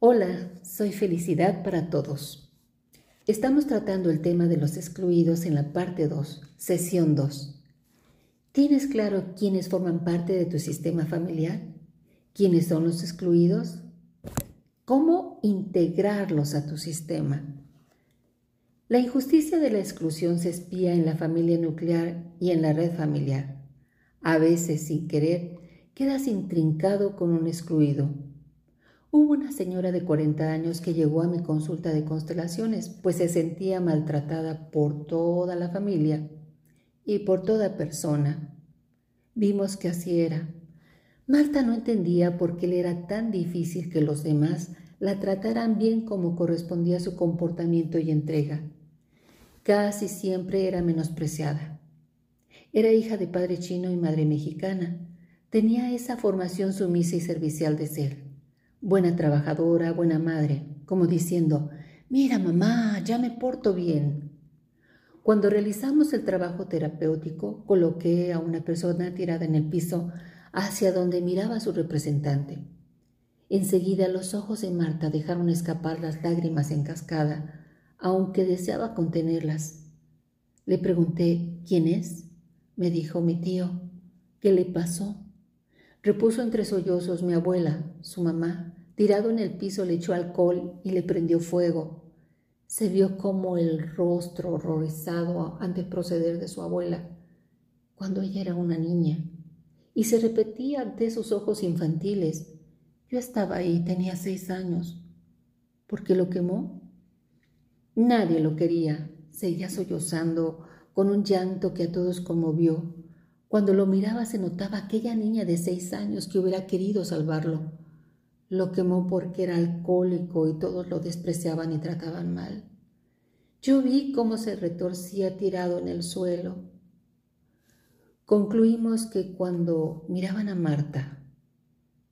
Hola, soy Felicidad para Todos. Estamos tratando el tema de los excluidos en la parte 2, sesión 2. ¿Tienes claro quiénes forman parte de tu sistema familiar? ¿Quiénes son los excluidos? ¿Cómo integrarlos a tu sistema? La injusticia de la exclusión se espía en la familia nuclear y en la red familiar. A veces, sin querer, quedas intrincado con un excluido Hubo una señora de 40 años que llegó a mi consulta de constelaciones, pues se sentía maltratada por toda la familia y por toda persona. Vimos que así era. Marta no entendía por qué le era tan difícil que los demás la trataran bien como correspondía a su comportamiento y entrega. Casi siempre era menospreciada. Era hija de padre chino y madre mexicana. Tenía esa formación sumisa y servicial de ser buena trabajadora, buena madre, como diciendo, mira mamá, ya me porto bien. Cuando realizamos el trabajo terapéutico, coloqué a una persona tirada en el piso hacia donde miraba su representante. Enseguida los ojos de Marta dejaron escapar las lágrimas en cascada, aunque deseaba contenerlas. Le pregunté, ¿quién es? Me dijo mi tío. ¿Qué le pasó? Repuso entre sollozos mi abuela, su mamá. Tirado en el piso le echó alcohol y le prendió fuego. Se vio como el rostro horrorizado ante el proceder de su abuela, cuando ella era una niña, y se repetía ante sus ojos infantiles. Yo estaba ahí, tenía seis años. ¿Por qué lo quemó? Nadie lo quería. Seguía sollozando con un llanto que a todos conmovió. Cuando lo miraba se notaba aquella niña de seis años que hubiera querido salvarlo. Lo quemó porque era alcohólico y todos lo despreciaban y trataban mal. Yo vi cómo se retorcía tirado en el suelo. Concluimos que cuando miraban a Marta,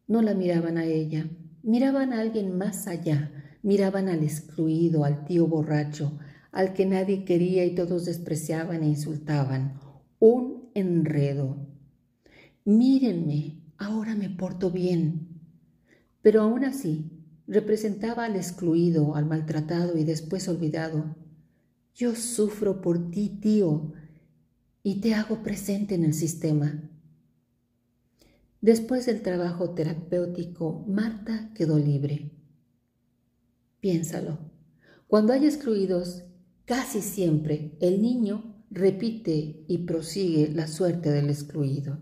no la miraban a ella, miraban a alguien más allá, miraban al excluido, al tío borracho, al que nadie quería y todos despreciaban e insultaban. Un enredo. Mírenme, ahora me porto bien. Pero aún así, representaba al excluido, al maltratado y después olvidado. Yo sufro por ti, tío, y te hago presente en el sistema. Después del trabajo terapéutico, Marta quedó libre. Piénsalo. Cuando hay excluidos, casi siempre el niño repite y prosigue la suerte del excluido.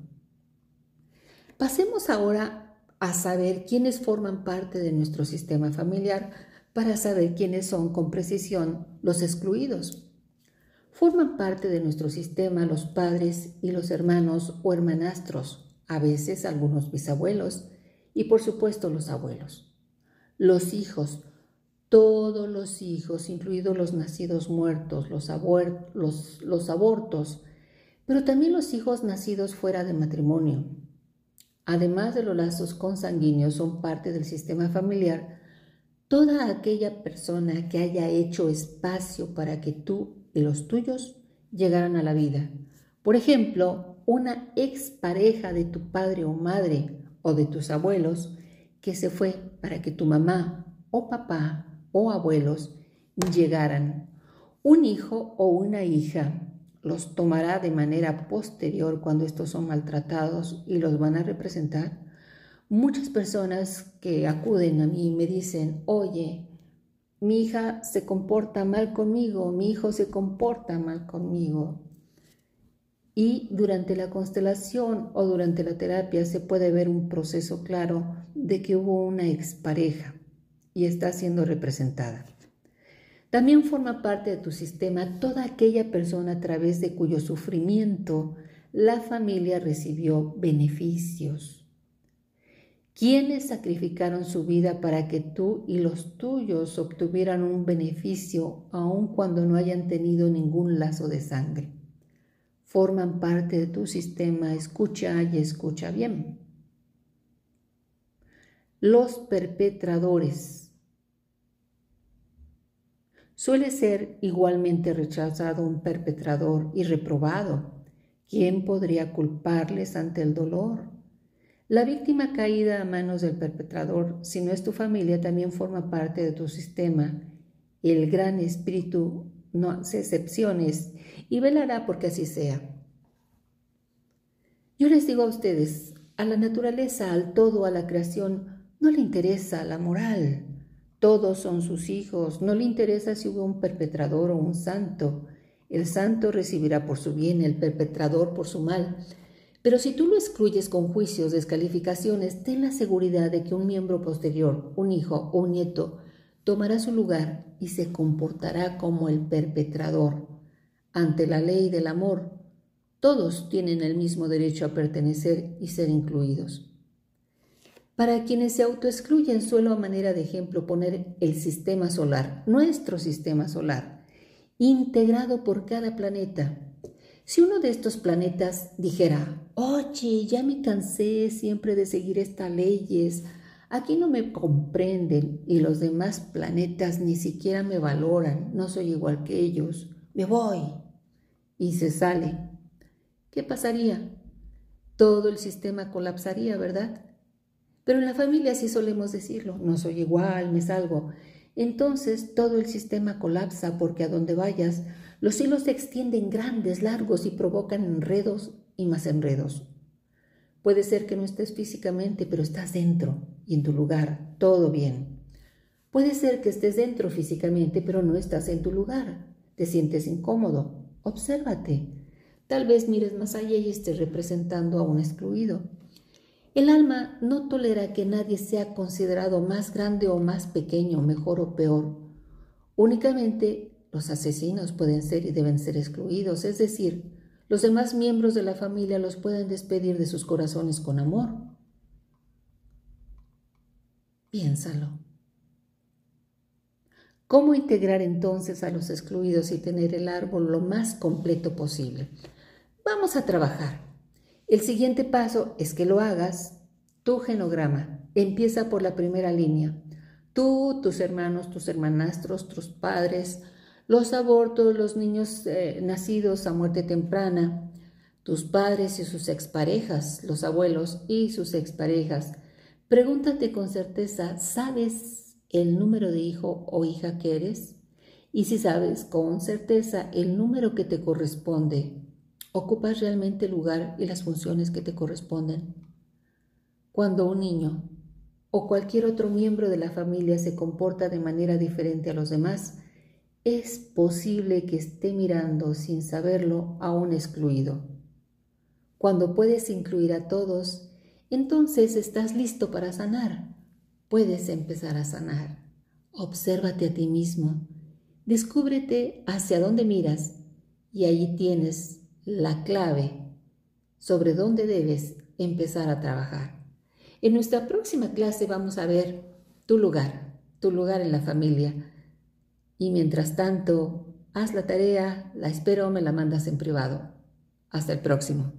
Pasemos ahora a saber quiénes forman parte de nuestro sistema familiar para saber quiénes son con precisión los excluidos. Forman parte de nuestro sistema los padres y los hermanos o hermanastros, a veces algunos bisabuelos y por supuesto los abuelos. Los hijos, todos los hijos, incluidos los nacidos muertos, los, abortos, pero también los hijos nacidos fuera de matrimonio. Además de los lazos consanguíneos, son parte del sistema familiar toda aquella persona que haya hecho espacio para que tú y los tuyos llegaran a la vida. Por ejemplo, una expareja de tu padre o madre o de tus abuelos que se fue para que tu mamá o papá o abuelos llegaran. Un hijo o una hija los tomará de manera posterior cuando estos son maltratados y los van a representar. Muchas personas que acuden a mí me dicen, oye, mi hija se comporta mal conmigo, mi hijo se comporta mal conmigo. Y durante la constelación o durante la terapia se puede ver un proceso claro de que hubo una expareja y está siendo representada. También forma parte de tu sistema toda aquella persona a través de cuyo sufrimiento la familia recibió beneficios. ¿Quiénes sacrificaron su vida para que tú y los tuyos obtuvieran un beneficio aun cuando no hayan tenido ningún lazo de sangre? Forman parte de tu sistema, escucha y escucha bien. Los perpetradores Suele ser igualmente rechazado un perpetrador y reprobado. ¿Quién podría culparles ante el dolor? La víctima caída a manos del perpetrador, si no es tu familia, también forma parte de tu sistema. El gran espíritu no hace excepciones y velará porque así sea. Yo les digo a ustedes, a la naturaleza, al todo, a la creación, no le interesa la moral. Todos son sus hijos, no le interesa si hubo un perpetrador o un santo. El santo recibirá por su bien, el perpetrador por su mal. Pero si tú lo excluyes con juicios, descalificaciones, ten la seguridad de que un miembro posterior, un hijo o un nieto, tomará su lugar y se comportará como el perpetrador. Ante la ley del amor, todos tienen el mismo derecho a pertenecer y ser incluidos. Para quienes se autoexcluyen, suelo a manera de ejemplo poner el sistema solar, nuestro sistema solar, integrado por cada planeta, si uno de estos planetas dijera, oye, ya me cansé siempre de seguir estas leyes, aquí no me comprenden y los demás planetas ni siquiera me valoran, no soy igual que ellos, me voy y se sale, ¿qué pasaría? Todo el sistema colapsaría, ¿verdad? Pero en la familia sí solemos decirlo, no soy igual, me salgo. Entonces todo el sistema colapsa porque a donde vayas los hilos se extienden grandes, largos y provocan enredos y más enredos. Puede ser que no estés físicamente, pero estás dentro y en tu lugar, todo bien. Puede ser que estés dentro físicamente, pero no estás en tu lugar. Te sientes incómodo. Obsérvate. Tal vez mires más allá y estés representando a un excluido. El alma no tolera que nadie sea considerado más grande o más pequeño, mejor o peor. Únicamente los asesinos pueden ser y deben ser excluidos, es decir, los demás miembros de la familia los pueden despedir de sus corazones con amor. Piénsalo. ¿Cómo integrar entonces a los excluidos y tener el árbol lo más completo posible? Vamos a trabajar. El siguiente paso es que lo hagas tu genograma. Empieza por la primera línea. Tú, tus hermanos, tus hermanastros, tus padres, los abortos, los niños eh, nacidos a muerte temprana, tus padres y sus exparejas, los abuelos y sus exparejas. Pregúntate con certeza, ¿sabes el número de hijo o hija que eres? Y si sabes con certeza el número que te corresponde, ¿ocupas realmente el lugar y las funciones que te corresponden? Cuando un niño o cualquier otro miembro de la familia se comporta de manera diferente a los demás, es posible que esté mirando sin saberlo a un excluido. Cuando puedes incluir a todos, entonces estás listo para sanar. Puedes empezar a sanar. Obsérvate a ti mismo. Descúbrete hacia dónde miras y allí tienes la clave sobre dónde debes empezar a trabajar. En nuestra próxima clase vamos a ver tu lugar, tu lugar en la familia y mientras tanto, haz la tarea, la espero, me la mandas en privado. Hasta el próximo.